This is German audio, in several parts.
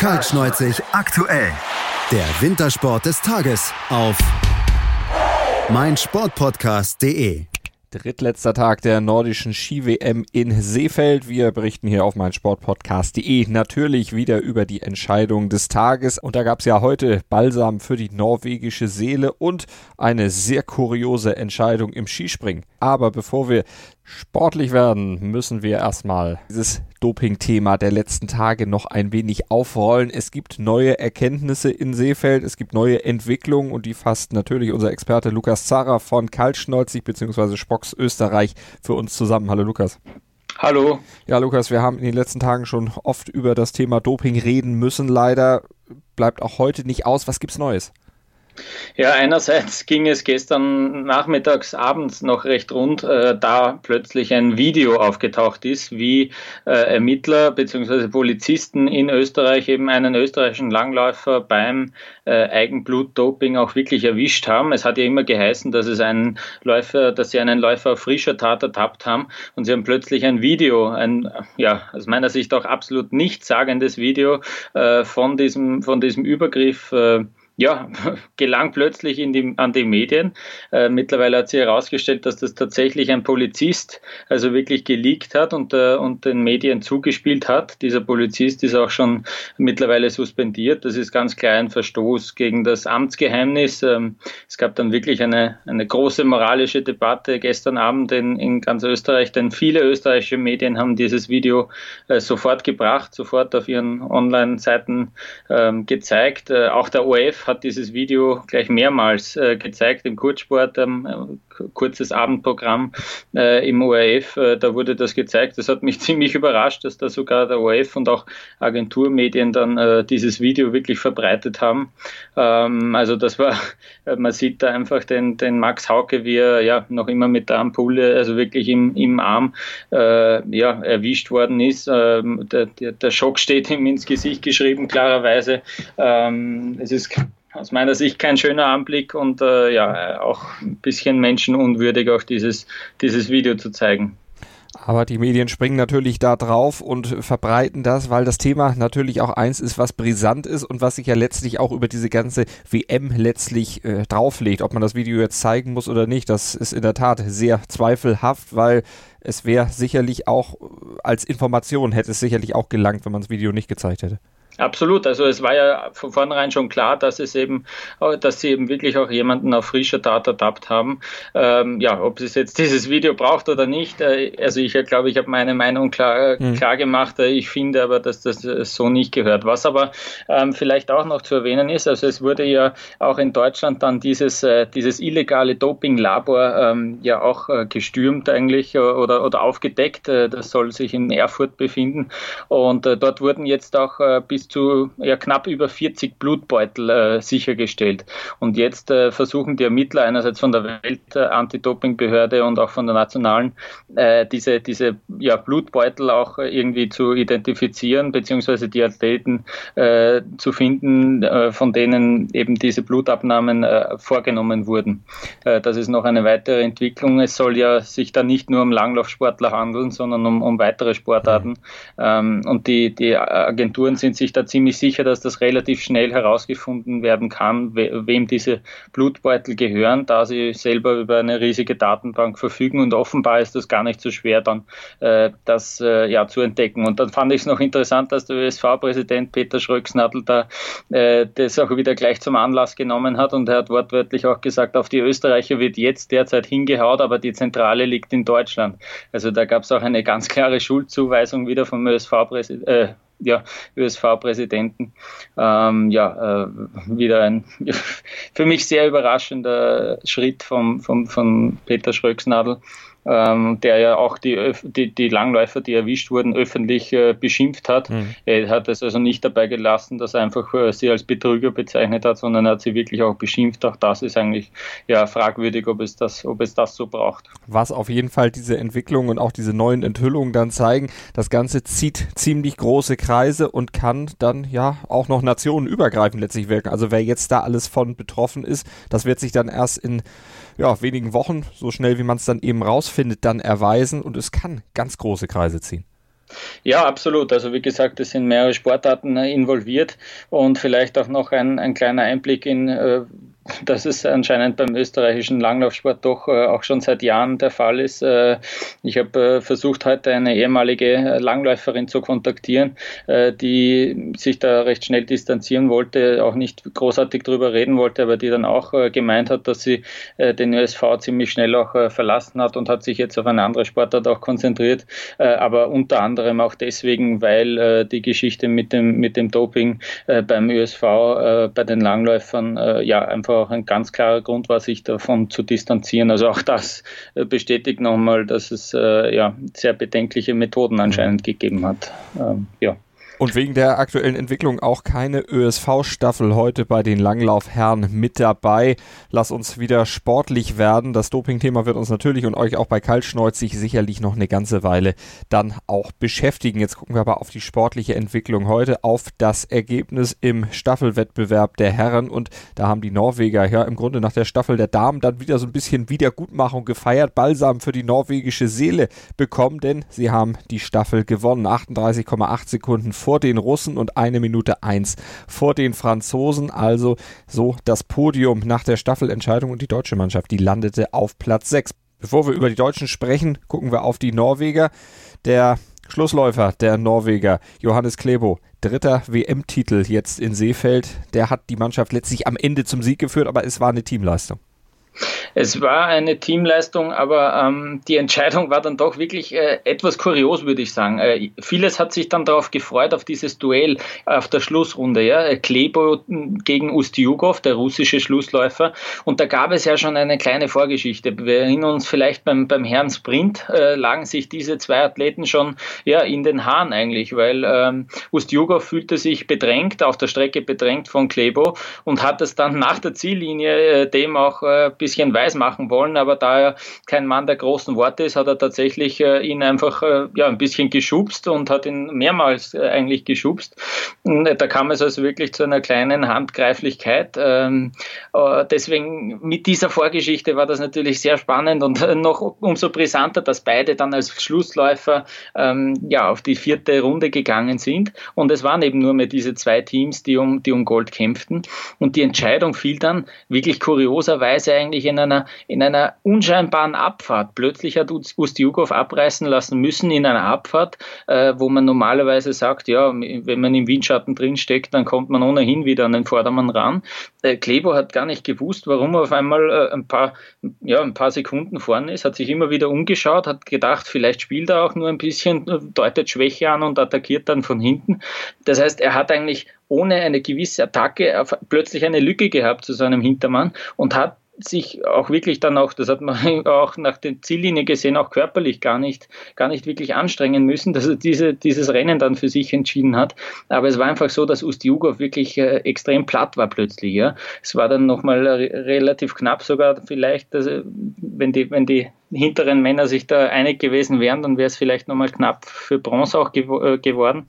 Kaltschneuzig aktuell. Der Wintersport des Tages auf meinsportpodcast.de. Drittletzter Tag der nordischen Ski-WM in Seefeld. Wir berichten hier auf meinsportpodcast.de natürlich wieder über die Entscheidung des Tages. Und da gab es ja heute Balsam für die norwegische Seele und eine sehr kuriose Entscheidung im Skispringen. Aber bevor wir sportlich werden, müssen wir erstmal dieses Doping-Thema der letzten Tage noch ein wenig aufrollen. Es gibt neue Erkenntnisse in Seefeld, es gibt neue Entwicklungen und die fasst natürlich unser Experte Lukas Zara von Kaltschnolzig bzw. Spocks Österreich für uns zusammen. Hallo Lukas. Hallo. Ja, Lukas, wir haben in den letzten Tagen schon oft über das Thema Doping reden müssen. Leider bleibt auch heute nicht aus. Was gibt's Neues? Ja, einerseits ging es gestern nachmittags, abends noch recht rund, äh, da plötzlich ein Video aufgetaucht ist, wie äh, Ermittler bzw. Polizisten in Österreich eben einen österreichischen Langläufer beim äh, Eigenblutdoping auch wirklich erwischt haben. Es hat ja immer geheißen, dass es einen Läufer, dass sie einen Läufer auf frischer Tat ertappt haben und sie haben plötzlich ein Video, ein ja aus meiner Sicht auch absolut nichtssagendes Video äh, von diesem von diesem Übergriff äh, ja, gelang plötzlich die, an die Medien. Äh, mittlerweile hat sich herausgestellt, dass das tatsächlich ein Polizist also wirklich geleakt hat und, äh, und den Medien zugespielt hat. Dieser Polizist ist auch schon mittlerweile suspendiert. Das ist ganz klar ein Verstoß gegen das Amtsgeheimnis. Ähm, es gab dann wirklich eine, eine große moralische Debatte gestern Abend in, in ganz Österreich, denn viele österreichische Medien haben dieses Video äh, sofort gebracht, sofort auf ihren Online-Seiten ähm, gezeigt. Äh, auch der ORF hat dieses Video gleich mehrmals äh, gezeigt im Kurzsport, ähm, kurzes Abendprogramm äh, im ORF, äh, da wurde das gezeigt. Das hat mich ziemlich überrascht, dass da sogar der ORF und auch Agenturmedien dann äh, dieses Video wirklich verbreitet haben. Ähm, also das war, äh, man sieht da einfach den, den Max Hauke, wie er ja noch immer mit der Ampulle, also wirklich im, im Arm, äh, ja, erwischt worden ist. Ähm, der, der, der Schock steht ihm ins Gesicht geschrieben, klarerweise. Ähm, es ist aus meiner Sicht kein schöner Anblick und äh, ja, auch ein bisschen menschenunwürdig, auch dieses, dieses Video zu zeigen. Aber die Medien springen natürlich da drauf und verbreiten das, weil das Thema natürlich auch eins ist, was brisant ist und was sich ja letztlich auch über diese ganze WM letztlich äh, drauflegt. Ob man das Video jetzt zeigen muss oder nicht, das ist in der Tat sehr zweifelhaft, weil es wäre sicherlich auch als Information hätte es sicherlich auch gelangt, wenn man das Video nicht gezeigt hätte. Absolut. Also es war ja von vornherein schon klar, dass es eben, dass sie eben wirklich auch jemanden auf frischer Tat ertappt haben. Ähm, ja, ob es jetzt dieses Video braucht oder nicht. Äh, also ich glaube, ich habe meine Meinung klar, mhm. klar gemacht. Äh, ich finde aber, dass das so nicht gehört. Was aber ähm, vielleicht auch noch zu erwähnen ist, also es wurde ja auch in Deutschland dann dieses, äh, dieses illegale Doping-Labor ähm, ja auch äh, gestürmt eigentlich äh, oder, oder aufgedeckt. Äh, das soll sich in Erfurt befinden. Und dort wurden jetzt auch bis zu ja, knapp über 40 Blutbeutel äh, sichergestellt. Und jetzt äh, versuchen die Ermittler einerseits von der Welt-Anti-Doping-Behörde und auch von der nationalen äh, diese, diese ja, Blutbeutel auch irgendwie zu identifizieren, beziehungsweise die Athleten äh, zu finden, äh, von denen eben diese Blutabnahmen äh, vorgenommen wurden. das ist noch eine weitere Entwicklung. Es soll ja sich da nicht nur um Langlaufsportler handeln, sondern um, um weitere Sportarten. Ähm, und die, die Agenturen sind sich da da ziemlich sicher, dass das relativ schnell herausgefunden werden kann, we wem diese Blutbeutel gehören, da sie selber über eine riesige Datenbank verfügen und offenbar ist das gar nicht so schwer dann äh, das äh, ja zu entdecken. Und dann fand ich es noch interessant, dass der ÖSV-Präsident Peter Schröcksnadel da äh, das auch wieder gleich zum Anlass genommen hat und er hat wortwörtlich auch gesagt, auf die Österreicher wird jetzt derzeit hingehaut, aber die Zentrale liegt in Deutschland. Also da gab es auch eine ganz klare Schuldzuweisung wieder vom ÖSV-Präsidenten. Ja, ÖSV-Präsidenten. Ähm, ja, äh, wieder ein für mich sehr überraschender Schritt vom, vom, von Peter Schröcksnadel ähm, der ja auch die, die, die, Langläufer, die erwischt wurden, öffentlich äh, beschimpft hat. Mhm. Er hat es also nicht dabei gelassen, dass er einfach äh, sie als Betrüger bezeichnet hat, sondern er hat sie wirklich auch beschimpft. Auch das ist eigentlich ja fragwürdig, ob es das, ob es das so braucht. Was auf jeden Fall diese Entwicklung und auch diese neuen Enthüllungen dann zeigen, das Ganze zieht ziemlich große Kreise und kann dann ja auch noch nationenübergreifend letztlich wirken. Also wer jetzt da alles von betroffen ist, das wird sich dann erst in ja, wenigen Wochen, so schnell wie man es dann eben rausfindet, dann erweisen und es kann ganz große Kreise ziehen. Ja, absolut. Also wie gesagt, es sind mehrere Sportarten äh, involviert und vielleicht auch noch ein, ein kleiner Einblick in, dass es anscheinend beim österreichischen Langlaufsport doch äh, auch schon seit Jahren der Fall ist. Äh, ich habe äh, versucht, heute eine ehemalige Langläuferin zu kontaktieren, die sich da recht schnell distanzieren wollte, auch nicht großartig drüber reden wollte, aber die dann auch gemeint hat, dass sie den ÖSV ziemlich schnell auch verlassen hat und hat sich jetzt auf eine andere Sportart auch konzentriert, aber unter anderem auch deswegen, weil die Geschichte mit dem, mit dem Doping beim ÖSV bei den Langläufern ja einfach auch ein ganz klarer Grund war, sich davon zu distanzieren. Also auch das äh, bestätigt nochmal, dass es äh, ja, sehr bedenkliche Methoden anscheinend gegeben hat. Ähm, ja. Und wegen der aktuellen Entwicklung auch keine ÖSV-Staffel heute bei den Langlaufherren mit dabei. Lass uns wieder sportlich werden. Das Doping-Thema wird uns natürlich und euch auch bei Kaltschneuzig sicherlich noch eine ganze Weile dann auch beschäftigen. Jetzt gucken wir aber auf die sportliche Entwicklung heute, auf das Ergebnis im Staffelwettbewerb der Herren. Und da haben die Norweger ja im Grunde nach der Staffel der Damen dann wieder so ein bisschen Wiedergutmachung gefeiert, Balsam für die norwegische Seele bekommen, denn sie haben die Staffel gewonnen. 38,8 Sekunden vor vor den Russen und eine Minute eins vor den Franzosen. Also so das Podium nach der Staffelentscheidung und die deutsche Mannschaft, die landete auf Platz 6. Bevor wir über die Deutschen sprechen, gucken wir auf die Norweger. Der Schlussläufer der Norweger, Johannes Klebo, dritter WM-Titel jetzt in Seefeld. Der hat die Mannschaft letztlich am Ende zum Sieg geführt, aber es war eine Teamleistung. Es war eine Teamleistung, aber ähm, die Entscheidung war dann doch wirklich äh, etwas kurios, würde ich sagen. Äh, vieles hat sich dann darauf gefreut, auf dieses Duell auf der Schlussrunde. Ja? Äh, Klebo gegen Ustjugov, der russische Schlussläufer. Und da gab es ja schon eine kleine Vorgeschichte. Wir erinnern uns vielleicht beim, beim Herrn Sprint, äh, lagen sich diese zwei Athleten schon ja, in den Haaren eigentlich, weil ähm, Ustjugov fühlte sich bedrängt, auf der Strecke bedrängt von Klebo und hat es dann nach der Ziellinie äh, dem auch äh, bisschen weiß machen wollen, aber da er kein Mann der großen Worte ist, hat er tatsächlich äh, ihn einfach äh, ja, ein bisschen geschubst und hat ihn mehrmals äh, eigentlich geschubst. Und, äh, da kam es also wirklich zu einer kleinen Handgreiflichkeit. Ähm, äh, deswegen mit dieser Vorgeschichte war das natürlich sehr spannend und äh, noch umso brisanter, dass beide dann als Schlussläufer ähm, ja, auf die vierte Runde gegangen sind. Und es waren eben nur mehr diese zwei Teams, die um, die um Gold kämpften. Und die Entscheidung fiel dann wirklich kurioserweise eigentlich eigentlich in einer, in einer unscheinbaren Abfahrt. Plötzlich hat Ustjugov abreißen lassen müssen in einer Abfahrt, äh, wo man normalerweise sagt, ja, wenn man im Windschatten drinsteckt, dann kommt man ohnehin wieder an den Vordermann ran. Äh, Klebo hat gar nicht gewusst, warum er auf einmal äh, ein, paar, ja, ein paar Sekunden vorne ist, hat sich immer wieder umgeschaut, hat gedacht, vielleicht spielt er auch nur ein bisschen, äh, deutet Schwäche an und attackiert dann von hinten. Das heißt, er hat eigentlich ohne eine gewisse Attacke plötzlich eine Lücke gehabt zu seinem Hintermann und hat sich auch wirklich dann auch, das hat man auch nach der Ziellinie gesehen, auch körperlich gar nicht, gar nicht wirklich anstrengen müssen, dass er diese, dieses Rennen dann für sich entschieden hat. Aber es war einfach so, dass Ustjugov wirklich äh, extrem platt war plötzlich. Ja. Es war dann nochmal re relativ knapp sogar vielleicht, also, wenn, die, wenn die hinteren Männer sich da einig gewesen wären, dann wäre es vielleicht nochmal knapp für Bronze auch gew äh, geworden.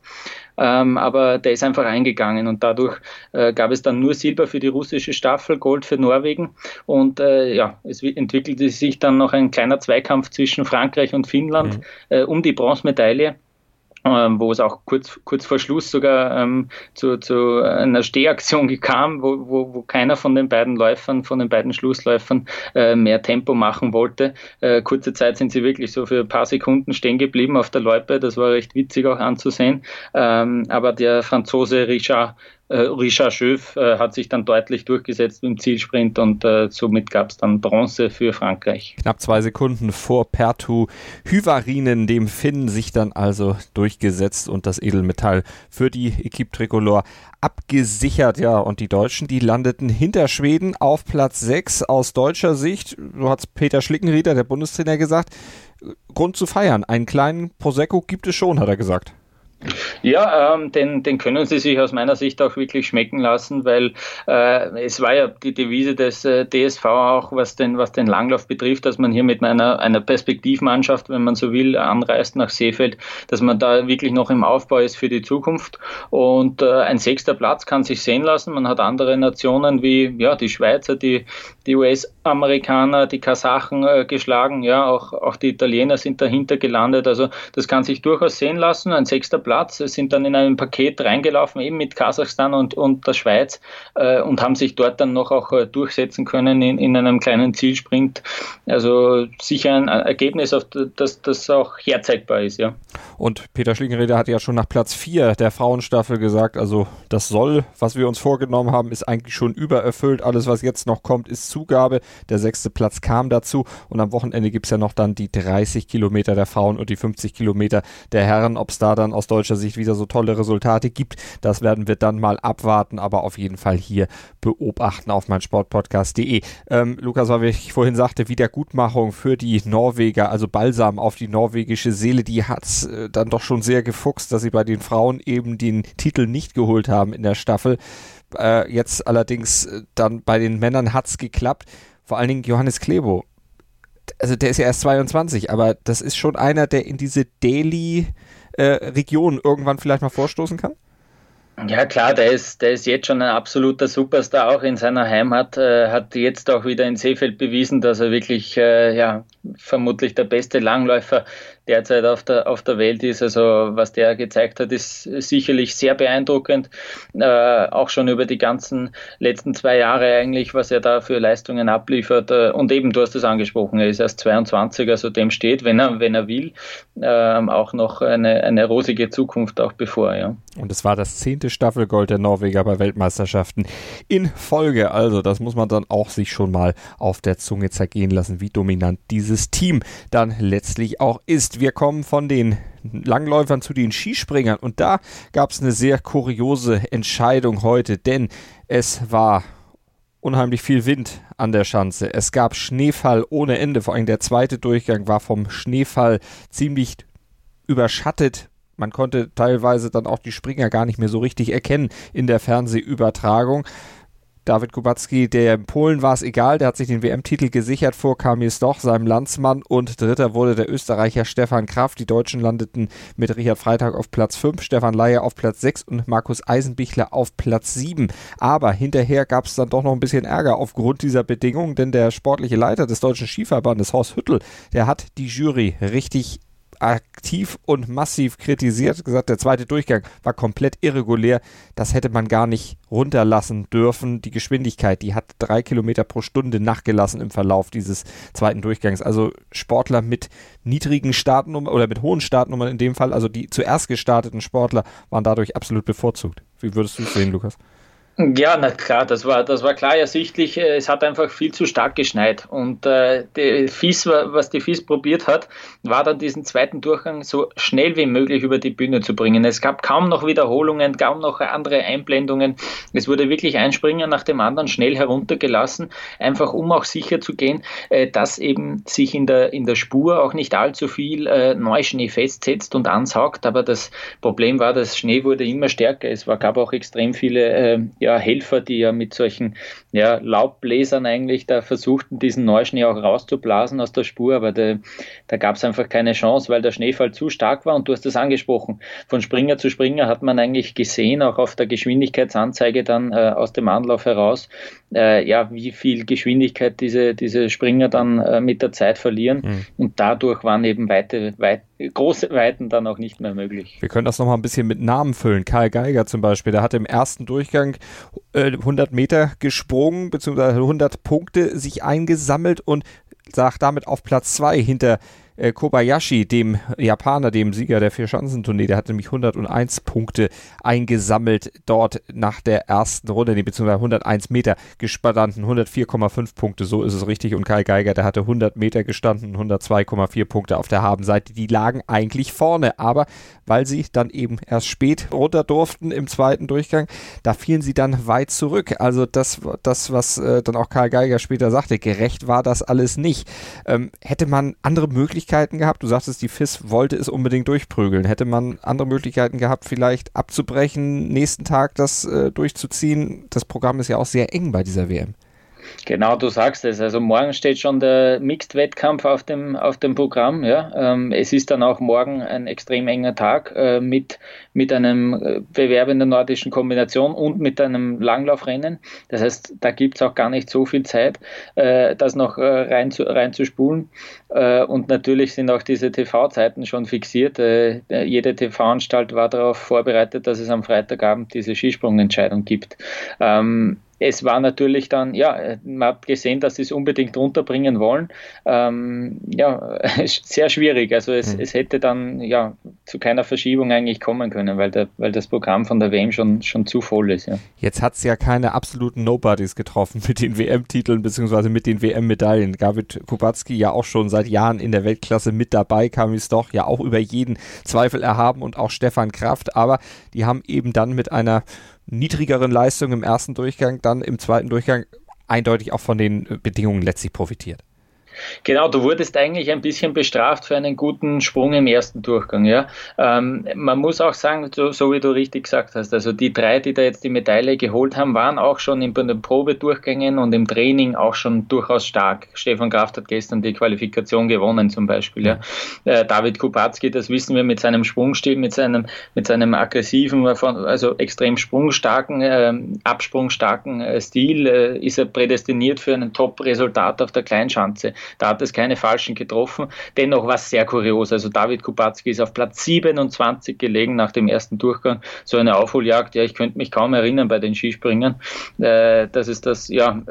Ähm, aber der ist einfach eingegangen und dadurch äh, gab es dann nur Silber für die russische Staffel, Gold für Norwegen und äh, ja, es entwickelte sich dann noch ein kleiner Zweikampf zwischen Frankreich und Finnland mhm. äh, um die Bronzemedaille ähm, wo es auch kurz, kurz vor Schluss sogar ähm, zu, zu einer Stehaktion kam, wo, wo, wo keiner von den beiden Läufern, von den beiden Schlussläufern äh, mehr Tempo machen wollte. Äh, kurze Zeit sind sie wirklich so für ein paar Sekunden stehen geblieben auf der Loipe. Das war recht witzig auch anzusehen. Ähm, aber der Franzose Richard Richard Schöff äh, hat sich dann deutlich durchgesetzt im Zielsprint und äh, somit gab es dann Bronze für Frankreich. Knapp zwei Sekunden vor Pertu Hyvarinen, dem Finn, sich dann also durchgesetzt und das Edelmetall für die Equipe Tricolore abgesichert. Ja, und die Deutschen, die landeten hinter Schweden auf Platz 6 aus deutscher Sicht. So hat Peter Schlickenrieder, der Bundestrainer, gesagt. Grund zu feiern. Einen kleinen Prosecco gibt es schon, hat er gesagt. Ja, ähm, den, den können sie sich aus meiner Sicht auch wirklich schmecken lassen, weil äh, es war ja die Devise des äh, DSV auch, was den, was den Langlauf betrifft, dass man hier mit einer, einer Perspektivmannschaft, wenn man so will, anreist nach Seefeld, dass man da wirklich noch im Aufbau ist für die Zukunft. Und äh, ein sechster Platz kann sich sehen lassen. Man hat andere Nationen wie ja, die Schweizer, die, die US-Amerikaner, die Kasachen äh, geschlagen, ja, auch, auch die Italiener sind dahinter gelandet. Also das kann sich durchaus sehen lassen. Ein sechster Platz, es sind dann in einem Paket reingelaufen, eben mit Kasachstan und, und der Schweiz äh, und haben sich dort dann noch auch äh, durchsetzen können in, in einem kleinen Zielsprint. Also sicher ein Ergebnis, auf das, das auch herzeigbar ist, ja. Und Peter Schlingenreder hat ja schon nach Platz 4 der Frauenstaffel gesagt, also das soll, was wir uns vorgenommen haben, ist eigentlich schon übererfüllt. Alles, was jetzt noch kommt, ist Zugabe. Der sechste Platz kam dazu und am Wochenende gibt es ja noch dann die 30 Kilometer der Frauen und die 50 Kilometer der Herren. Ob es da dann aus deutscher Sicht wieder so tolle Resultate gibt, das werden wir dann mal abwarten, aber auf jeden Fall hier beobachten auf meinsportpodcast.de. Ähm, Lukas, weil ich vorhin sagte, Wiedergutmachung für die Norweger, also Balsam auf die norwegische Seele, die hat äh, dann doch schon sehr gefuchst, dass sie bei den Frauen eben den Titel nicht geholt haben in der Staffel. Äh, jetzt allerdings äh, dann bei den Männern hat es geklappt. Vor allen Dingen Johannes Klebo. Also der ist ja erst 22, aber das ist schon einer, der in diese Delhi-Region äh, irgendwann vielleicht mal vorstoßen kann? Ja klar, der ist, der ist jetzt schon ein absoluter Superstar, auch in seiner Heimat, äh, hat jetzt auch wieder in Seefeld bewiesen, dass er wirklich äh, ja, vermutlich der beste Langläufer derzeit auf der, auf der Welt ist. Also was der gezeigt hat, ist sicherlich sehr beeindruckend. Äh, auch schon über die ganzen letzten zwei Jahre eigentlich, was er da für Leistungen abliefert. Äh, und eben, du hast es angesprochen, er ist erst 22, also dem steht, wenn er, wenn er will, äh, auch noch eine, eine rosige Zukunft auch bevor. Ja. Und es war das zehnte Staffelgold der Norweger bei Weltmeisterschaften in Folge. Also das muss man dann auch sich schon mal auf der Zunge zergehen lassen, wie dominant dieses Team dann letztlich auch ist ist, wir kommen von den Langläufern zu den Skispringern und da gab es eine sehr kuriose Entscheidung heute, denn es war unheimlich viel Wind an der Schanze. Es gab Schneefall ohne Ende, vor allem der zweite Durchgang war vom Schneefall ziemlich überschattet. Man konnte teilweise dann auch die Springer gar nicht mehr so richtig erkennen in der Fernsehübertragung. David Kubacki, der in Polen war es egal, der hat sich den WM-Titel gesichert vor Kamil Stoch, seinem Landsmann und dritter wurde der Österreicher Stefan Kraft. Die Deutschen landeten mit Richard Freitag auf Platz 5, Stefan Leier auf Platz 6 und Markus Eisenbichler auf Platz 7. Aber hinterher gab es dann doch noch ein bisschen Ärger aufgrund dieser Bedingungen, denn der sportliche Leiter des Deutschen Skiverbandes, Horst Hüttel, der hat die Jury richtig aktiv und massiv kritisiert, gesagt, der zweite Durchgang war komplett irregulär. Das hätte man gar nicht runterlassen dürfen. Die Geschwindigkeit, die hat drei Kilometer pro Stunde nachgelassen im Verlauf dieses zweiten Durchgangs. Also Sportler mit niedrigen Startnummern oder mit hohen Startnummern in dem Fall, also die zuerst gestarteten Sportler, waren dadurch absolut bevorzugt. Wie würdest du es sehen, Lukas? Ja, na klar, das war, das war klar ersichtlich. Äh, es hat einfach viel zu stark geschneit. Und äh, die FIS, was die FIS probiert hat, war dann diesen zweiten Durchgang so schnell wie möglich über die Bühne zu bringen. Es gab kaum noch Wiederholungen, kaum noch andere Einblendungen. Es wurde wirklich ein Springer nach dem anderen schnell heruntergelassen, einfach um auch sicher zu gehen, äh, dass eben sich in der, in der Spur auch nicht allzu viel äh, Neuschnee festsetzt und ansaugt. Aber das Problem war, dass Schnee wurde immer stärker. Es war, gab auch extrem viele äh, ja, Helfer, die ja mit solchen ja, Laubbläsern eigentlich da versuchten, diesen Neuschnee auch rauszublasen aus der Spur, aber de, da gab es einfach keine Chance, weil der Schneefall zu stark war und du hast es angesprochen. Von Springer zu Springer hat man eigentlich gesehen, auch auf der Geschwindigkeitsanzeige dann äh, aus dem Anlauf heraus, äh, ja, wie viel Geschwindigkeit diese, diese Springer dann äh, mit der Zeit verlieren. Mhm. Und dadurch waren eben weite, weit, große Weiten dann auch nicht mehr möglich. Wir können das nochmal ein bisschen mit Namen füllen. Karl Geiger zum Beispiel, der hat im ersten Durchgang äh, 100 Meter gesprungen, beziehungsweise 100 Punkte sich eingesammelt und sagt damit auf Platz 2 hinter äh, Kobayashi, dem Japaner, dem Sieger der Vier-Schanzentournee, der hat nämlich 101 Punkte eingesammelt dort nach der ersten Runde, nee, beziehungsweise 101 Meter gestanden, 104,5 Punkte, so ist es richtig. Und Kai Geiger, der hatte 100 Meter gestanden, 102,4 Punkte auf der Habenseite. Die lagen eigentlich vorne, aber weil sie dann eben erst spät runter durften im zweiten Durchgang, da fielen sie dann weit zurück. Also das, das was äh, dann auch Karl Geiger später sagte, gerecht war das alles nicht. Ähm, hätte man andere Möglichkeiten Möglichkeiten gehabt? Du sagtest, die FIS wollte es unbedingt durchprügeln. Hätte man andere Möglichkeiten gehabt, vielleicht abzubrechen, nächsten Tag das äh, durchzuziehen? Das Programm ist ja auch sehr eng bei dieser WM. Genau, du sagst es. Also morgen steht schon der Mixed-Wettkampf auf dem, auf dem Programm. Ja. Ähm, es ist dann auch morgen ein extrem enger Tag äh, mit, mit einem äh, Bewerb in der nordischen Kombination und mit einem Langlaufrennen. Das heißt, da gibt es auch gar nicht so viel Zeit, äh, das noch rein zu, reinzuspulen. Und natürlich sind auch diese TV-Zeiten schon fixiert. Jede TV-Anstalt war darauf vorbereitet, dass es am Freitagabend diese Skisprungentscheidung gibt. Ähm, es war natürlich dann, ja, man hat gesehen, dass sie es unbedingt runterbringen wollen. Ähm, ja, sehr schwierig. Also es, mhm. es hätte dann ja zu keiner Verschiebung eigentlich kommen können, weil, der, weil das Programm von der WM schon, schon zu voll ist. Ja. Jetzt hat es ja keine absoluten Nobodies getroffen mit den WM-Titeln beziehungsweise mit den WM-Medaillen. David Kubacki ja auch schon seit Jahren in der Weltklasse mit dabei, Kamis doch ja auch über jeden Zweifel erhaben und auch Stefan Kraft, aber die haben eben dann mit einer niedrigeren Leistung im ersten Durchgang, dann im zweiten Durchgang eindeutig auch von den Bedingungen letztlich profitiert. Genau, du wurdest eigentlich ein bisschen bestraft für einen guten Sprung im ersten Durchgang. Ja? Ähm, man muss auch sagen, so, so, wie du richtig gesagt hast, also die drei, die da jetzt die Medaille geholt haben, waren auch schon in den Probedurchgängen und im Training auch schon durchaus stark. Stefan Kraft hat gestern die Qualifikation gewonnen zum Beispiel. Ja? Äh, David Kubacki, das wissen wir mit seinem Sprungstil, mit seinem, mit seinem aggressiven, also extrem sprungstarken, äh, absprungstarken äh, Stil, äh, ist er prädestiniert für ein Top-Resultat auf der Kleinschanze. Da hat es keine falschen getroffen. Dennoch war es sehr kurios. Also David Kubacki ist auf Platz 27 gelegen nach dem ersten Durchgang. So eine Aufholjagd, ja, ich könnte mich kaum erinnern bei den Skispringern. Äh, das ist das, ja,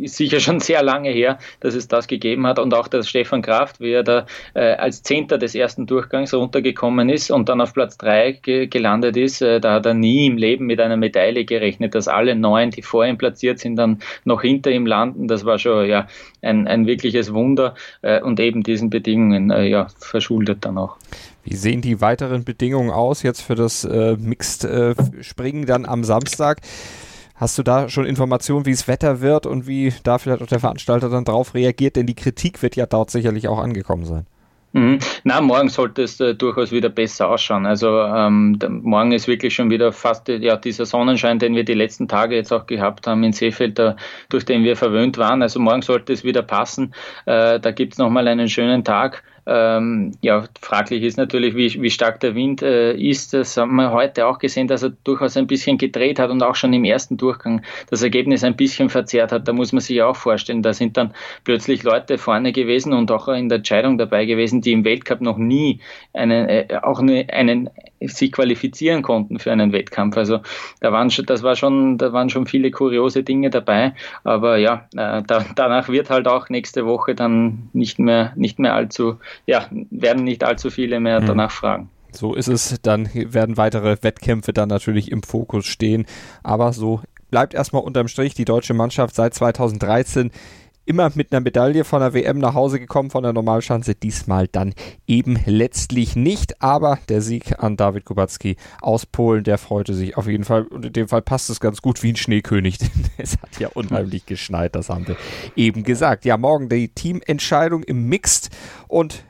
ist sicher schon sehr lange her, dass es das gegeben hat. Und auch der Stefan Kraft, wie er da äh, als Zehnter des ersten Durchgangs runtergekommen ist und dann auf Platz 3 ge gelandet ist, äh, da hat er nie im Leben mit einer Medaille gerechnet, dass alle neun, die vor ihm platziert sind, dann noch hinter ihm landen. Das war schon ja ein, ein wirkliches wirkliches Wunder äh, und eben diesen Bedingungen äh, ja, verschuldet dann auch. Wie sehen die weiteren Bedingungen aus jetzt für das äh, Mixed-Springen dann am Samstag? Hast du da schon Informationen, wie es Wetter wird und wie da vielleicht auch der Veranstalter dann drauf reagiert? Denn die Kritik wird ja dort sicherlich auch angekommen sein. Mhm. Na, morgen sollte es äh, durchaus wieder besser ausschauen. Also ähm, morgen ist wirklich schon wieder fast ja, dieser Sonnenschein, den wir die letzten Tage jetzt auch gehabt haben in Seefeld, da, durch den wir verwöhnt waren. Also morgen sollte es wieder passen. Äh, da gibt es nochmal einen schönen Tag. Ähm, ja, fraglich ist natürlich, wie, wie stark der Wind äh, ist. Das haben wir heute auch gesehen, dass er durchaus ein bisschen gedreht hat und auch schon im ersten Durchgang das Ergebnis ein bisschen verzerrt hat. Da muss man sich auch vorstellen, da sind dann plötzlich Leute vorne gewesen und auch in der Entscheidung dabei gewesen, die im Weltcup noch nie einen, äh, auch eine, einen sich qualifizieren konnten für einen Wettkampf. Also da waren schon, das war schon, da waren schon viele kuriose Dinge dabei. Aber ja, äh, da, danach wird halt auch nächste Woche dann nicht mehr, nicht mehr allzu, ja, werden nicht allzu viele mehr mhm. danach fragen. So ist es. Dann werden weitere Wettkämpfe dann natürlich im Fokus stehen. Aber so bleibt erstmal unterm Strich die deutsche Mannschaft seit 2013 immer mit einer Medaille von der WM nach Hause gekommen, von der Normalschanze. Diesmal dann eben letztlich nicht. Aber der Sieg an David Kubacki aus Polen, der freute sich auf jeden Fall. Und in dem Fall passt es ganz gut wie ein Schneekönig. es hat ja unheimlich geschneit, das haben wir eben gesagt. Ja, morgen die Teamentscheidung im Mixed. Und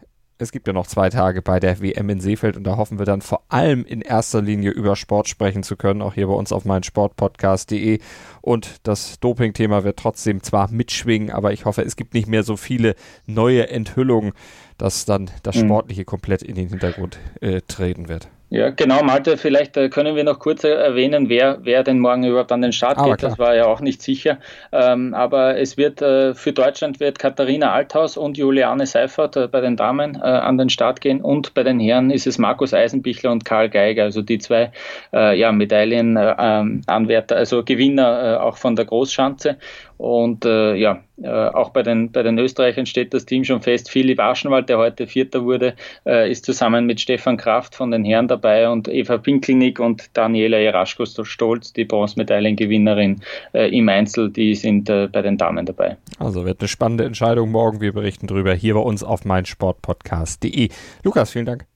es gibt ja noch zwei Tage bei der WM in Seefeld und da hoffen wir dann vor allem in erster Linie über Sport sprechen zu können, auch hier bei uns auf meinsportpodcast.de. Und das Doping-Thema wird trotzdem zwar mitschwingen, aber ich hoffe, es gibt nicht mehr so viele neue Enthüllungen, dass dann das mhm. Sportliche komplett in den Hintergrund äh, treten wird. Ja, genau, Malte, vielleicht äh, können wir noch kurz erwähnen, wer, wer denn morgen überhaupt an den Start geht. Das war ja auch nicht sicher. Ähm, aber es wird äh, für Deutschland wird Katharina Althaus und Juliane Seifert äh, bei den Damen äh, an den Start gehen und bei den Herren ist es Markus Eisenbichler und Karl Geiger, also die zwei äh, ja, Medaillenanwärter, also Gewinner auch von der Großschanze. Und äh, ja, äh, auch bei den, bei den Österreichern steht das Team schon fest. Philipp Aschenwald, der heute Vierter wurde, äh, ist zusammen mit Stefan Kraft von den Herren dabei und Eva Pinkelnick und Daniela Jaraschko-Stolz, die Bronzemedaillengewinnerin äh, im Einzel, die sind äh, bei den Damen dabei. Also wird eine spannende Entscheidung morgen. Wir berichten darüber hier bei uns auf meinsportpodcast.de. Lukas, vielen Dank.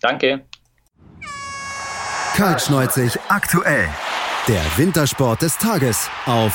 Danke. Kaltschneuzig aktuell. Der Wintersport des Tages auf